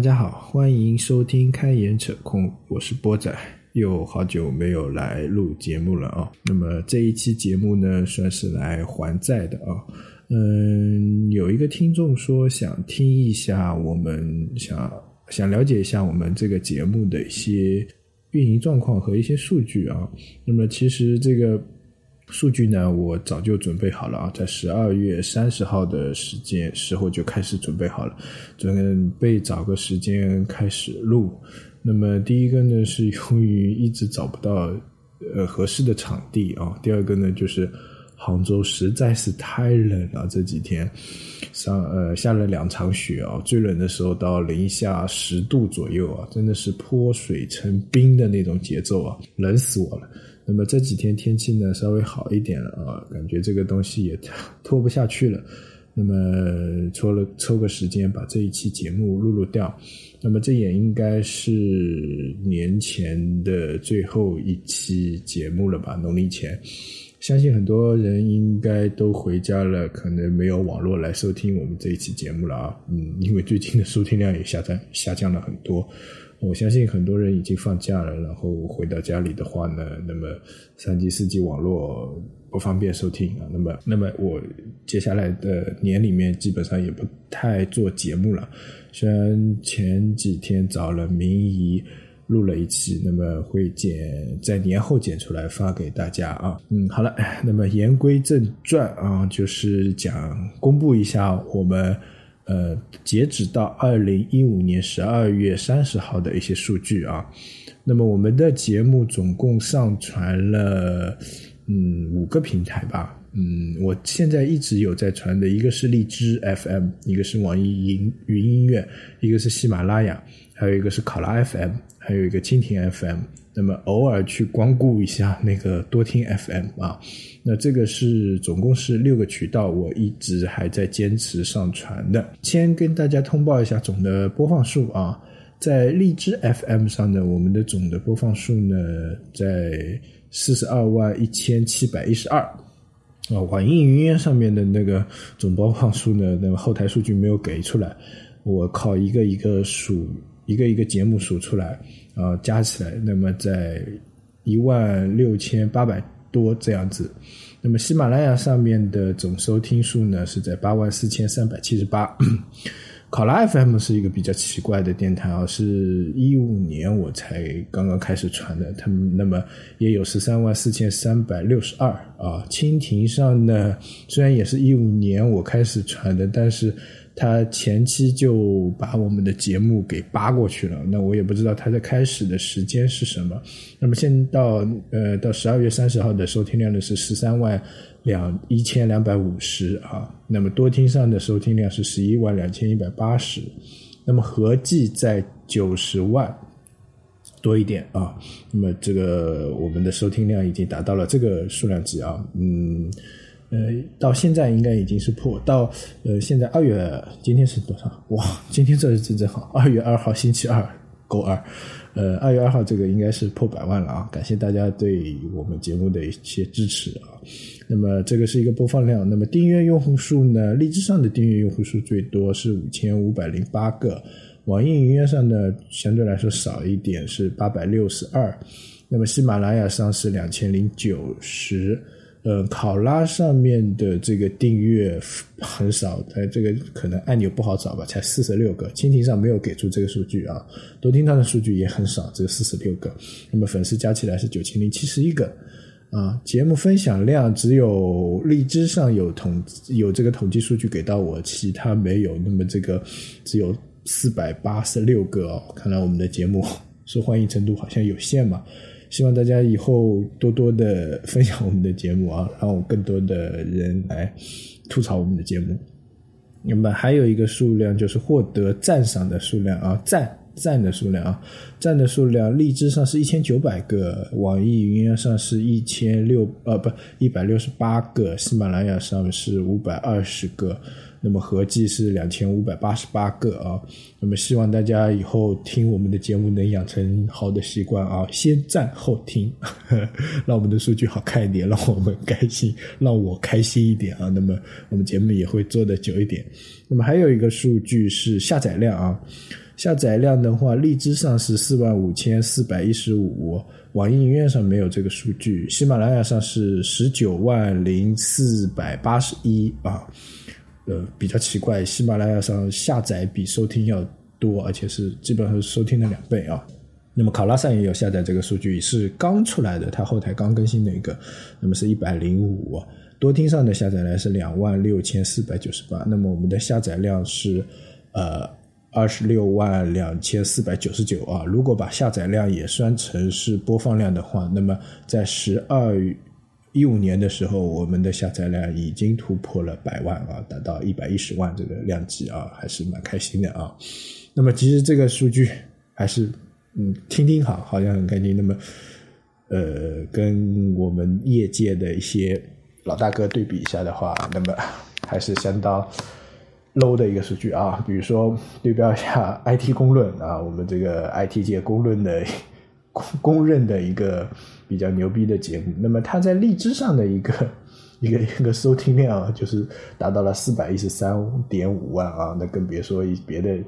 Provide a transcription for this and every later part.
大家好，欢迎收听开眼扯空，我是波仔，又好久没有来录节目了啊。那么这一期节目呢，算是来还债的啊。嗯，有一个听众说想听一下，我们想想了解一下我们这个节目的一些运营状况和一些数据啊。那么其实这个。数据呢，我早就准备好了啊，在十二月三十号的时间时候就开始准备好了，准备找个时间开始录。那么第一个呢，是由于一直找不到呃合适的场地啊；第二个呢，就是杭州实在是太冷了，这几天上呃下了两场雪啊，最冷的时候到零下十度左右啊，真的是泼水成冰的那种节奏啊，冷死我了。那么这几天天气呢稍微好一点了啊，感觉这个东西也拖不下去了。那么抽了抽个时间把这一期节目录录掉。那么这也应该是年前的最后一期节目了吧？农历前，相信很多人应该都回家了，可能没有网络来收听我们这一期节目了啊。嗯，因为最近的收听量也下降下降了很多。我相信很多人已经放假了，然后回到家里的话呢，那么三 G、四 G 网络不方便收听啊。那么，那么我接下来的年里面基本上也不太做节目了。虽然前几天找了明仪录了一期，那么会剪在年后剪出来发给大家啊。嗯，好了，那么言归正传啊，就是讲公布一下我们。呃，截止到二零一五年十二月三十号的一些数据啊，那么我们的节目总共上传了嗯五个平台吧，嗯，我现在一直有在传的一个是荔枝 FM，一个是网易云云音乐，一个是喜马拉雅，还有一个是考拉 FM，还有一个蜻蜓 FM。那么偶尔去光顾一下那个多听 FM 啊，那这个是总共是六个渠道，我一直还在坚持上传的。先跟大家通报一下总的播放数啊，在荔枝 FM 上呢，我们的总的播放数呢在四十二万一千七百一十二啊。网易云音乐上面的那个总播放数呢，那个后台数据没有给出来，我靠一个一个数，一个一个节目数出来。啊，加起来，那么在一万六千八百多这样子。那么喜马拉雅上面的总收听数呢，是在八万四千三百七十八。考拉 FM 是一个比较奇怪的电台啊，是一五年我才刚刚开始传的，他们那么也有十三万四千三百六十二啊。蜻蜓上呢，虽然也是一五年我开始传的，但是。他前期就把我们的节目给扒过去了，那我也不知道他在开始的时间是什么。那么现到呃到十二月三十号的收听量呢是十三万两一千两百五十啊，那么多听上的收听量是十一万两千一百八十，那么合计在九十万多一点啊。那么这个我们的收听量已经达到了这个数量级啊，嗯。呃，到现在应该已经是破到呃，现在二月今天是多少？哇，今天这日子真好，二月二号星期二，勾二，呃，二月二号这个应该是破百万了啊！感谢大家对我们节目的一些支持啊。那么这个是一个播放量，那么订阅用户数呢？荔枝上的订阅用户数最多是五千五百零八个，网易云音乐上的相对来说少一点，是八百六十二，那么喜马拉雅上是两千零九十。呃，考拉上面的这个订阅很少，它这个可能按钮不好找吧，才四十六个。蜻蜓上没有给出这个数据啊，多听上的数据也很少，只有四十六个。那么粉丝加起来是九千零七十一个啊。节目分享量只有荔枝上有统有这个统计数据给到我，其他没有。那么这个只有四百八十六个哦，看来我们的节目受欢迎程度好像有限嘛。希望大家以后多多的分享我们的节目啊，让我更多的人来吐槽我们的节目。那么还有一个数量就是获得赞赏的数量啊，赞赞的数量啊，赞的数量，荔枝上是一千九百个，网易云音乐上是一千六呃不一百六十八个，喜马拉雅上是五百二十个。那么合计是两千五百八十八个啊，那么希望大家以后听我们的节目能养成好的习惯啊，先赞后听，让我们的数据好看一点，让我们开心，让我开心一点啊。那么我们节目也会做的久一点。那么还有一个数据是下载量啊，下载量的话，荔枝上是四万五千四百一十五，网易云音乐上没有这个数据，喜马拉雅上是十九万零四百八十一啊。呃，比较奇怪，喜马拉雅上下载比收听要多，而且是基本上是收听的两倍啊。那么考拉上也有下载这个数据，是刚出来的，它后台刚更新的一个，那么是一百零五。多听上的下载量是两万六千四百九十八，那么我们的下载量是呃二十六万两千四百九十九啊。如果把下载量也算成是播放量的话，那么在十二一五年的时候，我们的下载量已经突破了百万啊，达到一百一十万这个量级啊，还是蛮开心的啊。那么其实这个数据还是嗯听听好，好像很开心。那么呃，跟我们业界的一些老大哥对比一下的话，那么还是相当 low 的一个数据啊。比如说对标一下 IT 公论啊，我们这个 IT 界公论的公公认的一个比较牛逼的节目。那么它在荔枝上的一个 一个一个收听量啊就是达到了四百一十三点五万啊，那更别说一别的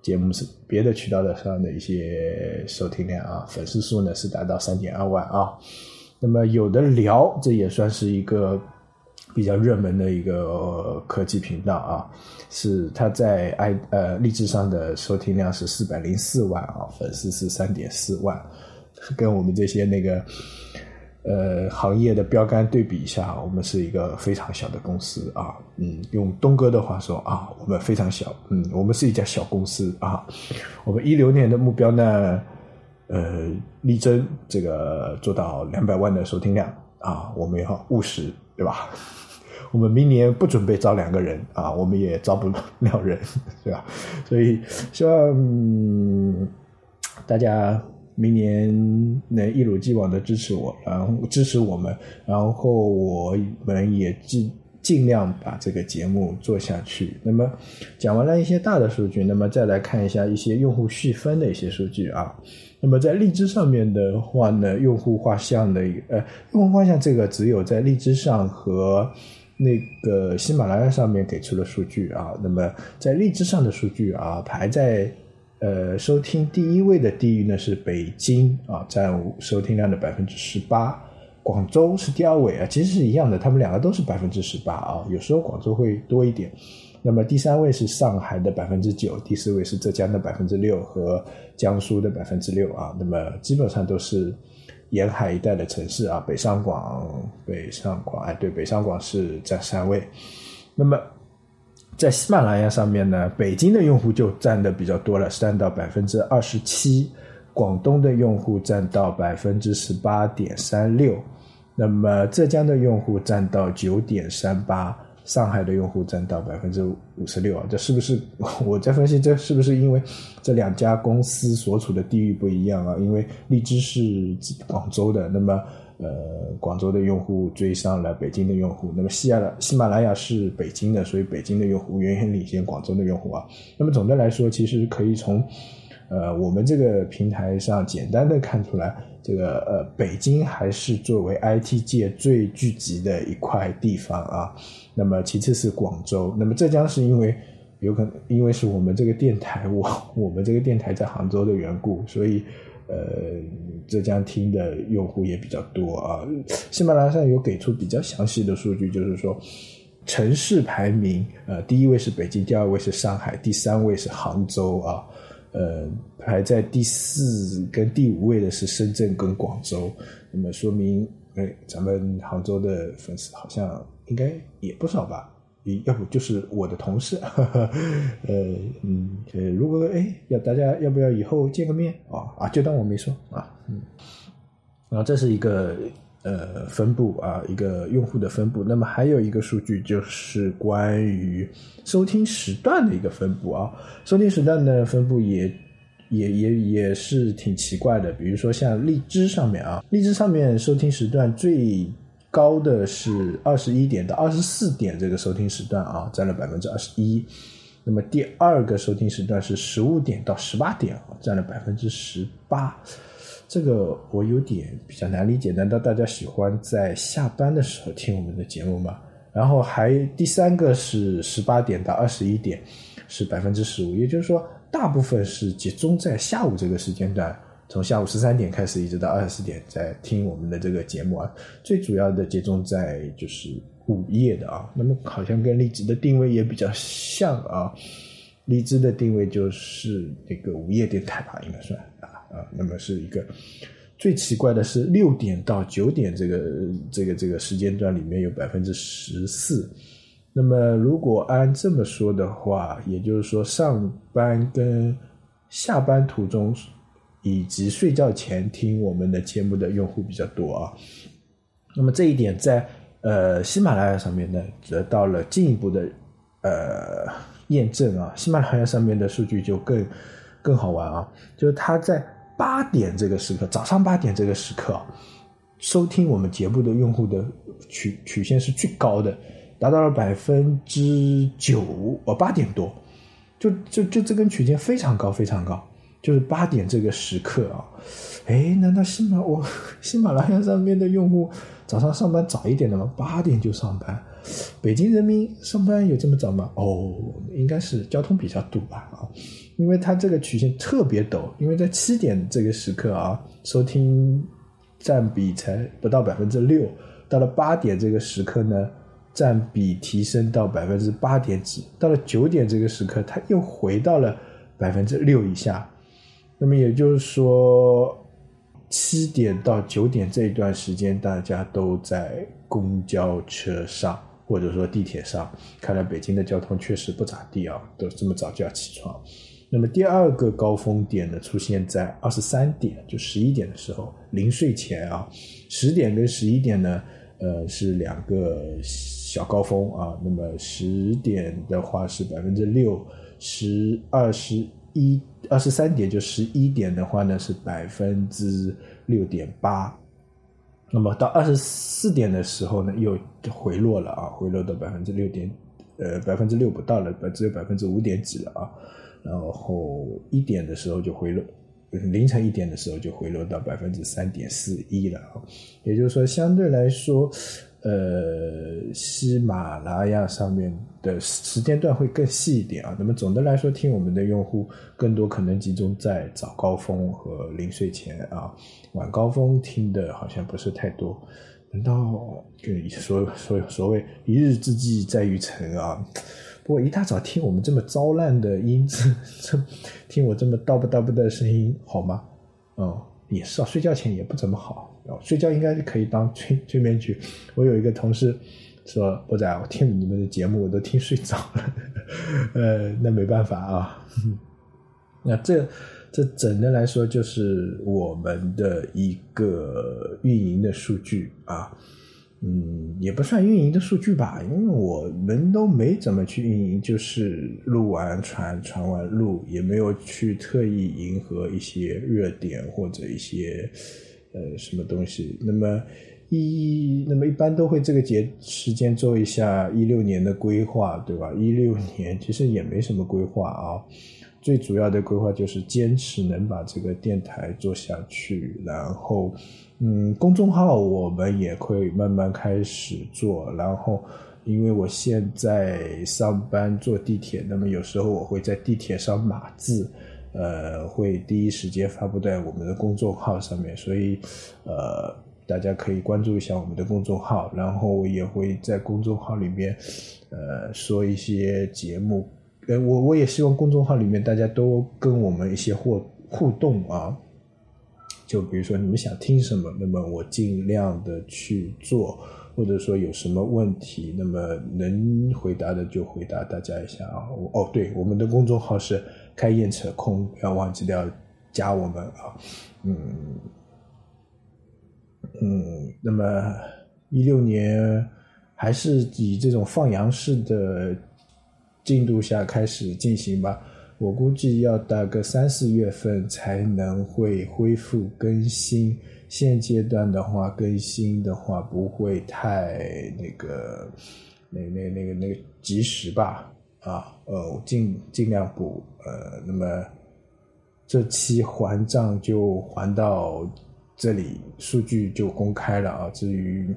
节目是别的渠道的上的一些收听量啊，粉丝数呢是达到三点二万啊。那么有的聊，这也算是一个比较热门的一个科技频道啊，是它在 i 呃荔枝上的收听量是四百零四万啊，粉丝是三点四万，跟我们这些那个呃行业的标杆对比一下，我们是一个非常小的公司啊，嗯，用东哥的话说啊，我们非常小，嗯，我们是一家小公司啊，我们一六年的目标呢。呃，力争这个做到两百万的收听量啊，我们要务实，对吧？我们明年不准备招两个人啊，我们也招不了人，对吧？所以希望大家明年能一如既往的支持我，然后支持我们，然后我们也尽尽量把这个节目做下去。那么讲完了一些大的数据，那么再来看一下一些用户细分的一些数据啊。那么在荔枝上面的话呢，用户画像的呃，用户画像这个只有在荔枝上和那个喜马拉雅上面给出了数据啊。那么在荔枝上的数据啊，排在呃收听第一位的地域呢是北京啊，占收听量的百分之十八，广州是第二位啊，其实是一样的，他们两个都是百分之十八啊，有时候广州会多一点。那么第三位是上海的百分之九，第四位是浙江的百分之六和江苏的百分之六啊。那么基本上都是沿海一带的城市啊，北上广、北上广，哎，对，北上广是占三位。那么在喜马拉雅上面呢，北京的用户就占的比较多了，占到百分之二十七，广东的用户占到百分之十八点三六，那么浙江的用户占到九点三八。上海的用户占到百分之五十六啊，这是不是 我在分析？这是不是因为这两家公司所处的地域不一样啊？因为荔枝是广州的，那么呃，广州的用户追上了北京的用户。那么喜马喜马拉雅是北京的，所以北京的用户远远领先广州的用户啊。那么总的来说，其实可以从呃我们这个平台上简单的看出来。这个呃，北京还是作为 IT 界最聚集的一块地方啊。那么其次是广州，那么浙江是因为有可能因为是我们这个电台，我我们这个电台在杭州的缘故，所以呃，浙江听的用户也比较多啊。喜马拉雅上有给出比较详细的数据，就是说城市排名，呃，第一位是北京，第二位是上海，第三位是杭州啊。呃，排在第四跟第五位的是深圳跟广州，那么说明，哎，咱们杭州的粉丝好像应该也不少吧？要不就是我的同事，呃，嗯，呃，如果哎，要大家要不要以后见个面啊？啊，就当我没说啊，嗯，然后这是一个。呃，分布啊，一个用户的分布。那么还有一个数据就是关于收听时段的一个分布啊。收听时段的分布也也也也是挺奇怪的。比如说像荔枝上面啊，荔枝上面收听时段最高的是二十一点到二十四点这个收听时段啊，占了百分之二十一。那么第二个收听时段是十五点到十八点啊，占了百分之十八。这个我有点比较难理解，难道大家喜欢在下班的时候听我们的节目吗？然后还第三个是十八点到二十一点，是百分之十五，也就是说，大部分是集中在下午这个时间段，从下午十三点开始一直到二十四点，在听我们的这个节目啊。最主要的集中在就是午夜的啊，那么好像跟荔枝的定位也比较像啊。荔枝的定位就是那个午夜电台吧，应该算啊啊，那么是一个。最奇怪的是，六点到九点这个这个这个时间段里面有百分之十四。那么如果按这么说的话，也就是说上班跟下班途中以及睡觉前听我们的节目的用户比较多啊。那么这一点在呃喜马拉雅上面呢得到了进一步的呃验证啊。喜马拉雅上面的数据就更更好玩啊，就是它在。八点这个时刻，早上八点这个时刻，收听我们节目的用户的曲曲线是最高的，达到了百分之九，哦，八点多，就就就这根曲线非常高，非常高，就是八点这个时刻啊，哎，难道喜马我喜马拉雅上面的用户早上上班早一点的吗？八点就上班，北京人民上班有这么早吗？哦，应该是交通比较堵吧，啊。因为它这个曲线特别陡，因为在七点这个时刻啊，收听占比才不到百分之六，到了八点这个时刻呢，占比提升到百分之八点几，到了九点这个时刻，它又回到了百分之六以下。那么也就是说，七点到九点这一段时间，大家都在公交车上或者说地铁上，看来北京的交通确实不咋地啊，都这么早就要起床。那么第二个高峰点呢，出现在二十三点，就十一点的时候，临睡前啊，十点跟十一点呢，呃，是两个小高峰啊。那么十点的话是百分之六，十二十一二十三点就十一点的话呢是百分之六点八，那么到二十四点的时候呢又回落了啊，回落到百分之六点，呃，百分之六不到了，只有百分之五点几了啊。然后一点的时候就回落，凌晨一点的时候就回落到百分之三点四一了啊，也就是说相对来说，呃，喜马拉雅上面的时间段会更细一点啊。那么总的来说，听我们的用户更多可能集中在早高峰和临睡前啊，晚高峰听的好像不是太多。难道跟所所所谓一日之计在于晨啊？不过一大早听我们这么糟烂的音质，这听我这么叨不叨不的声音好吗？哦，也是啊，睡觉前也不怎么好。睡觉应该是可以当催催眠曲。我有一个同事说：“波仔，我听你们的节目我都听睡着了。”呃，那没办法啊。那这这整的来说就是我们的一个运营的数据啊。嗯，也不算运营的数据吧，因为我们都没怎么去运营，就是录完传，传完录，也没有去特意迎合一些热点或者一些呃什么东西。那么一那么一般都会这个节时间做一下一六年的规划，对吧？一六年其实也没什么规划啊，最主要的规划就是坚持能把这个电台做下去，然后。嗯，公众号我们也会慢慢开始做，然后因为我现在上班坐地铁，那么有时候我会在地铁上码字，呃，会第一时间发布在我们的公众号上面，所以呃，大家可以关注一下我们的公众号，然后我也会在公众号里面呃说一些节目，呃，我我也希望公众号里面大家都跟我们一些互互动啊。就比如说你们想听什么，那么我尽量的去做，或者说有什么问题，那么能回答的就回答大家一下啊。哦，对，我们的公众号是开验扯空，要忘记掉加我们啊。嗯嗯，那么一六年还是以这种放羊式的进度下开始进行吧。我估计要大个三四月份才能会恢复更新。现阶段的话，更新的话不会太那个，那那那个那个及时吧？啊，呃，尽尽量补。呃，那么这期还账就还到这里，数据就公开了啊。至于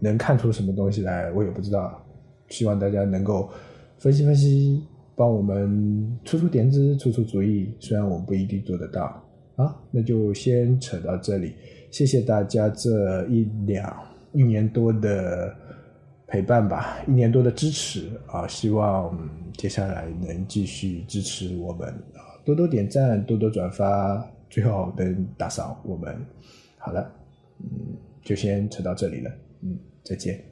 能看出什么东西来，我也不知道。希望大家能够分析分析。帮我们出出点子、出出主意，虽然我不一定做得到啊，那就先扯到这里。谢谢大家这一两一年多的陪伴吧，一年多的支持啊！希望接下来能继续支持我们啊，多多点赞，多多转发，最后能打赏我们。好了，嗯，就先扯到这里了，嗯，再见。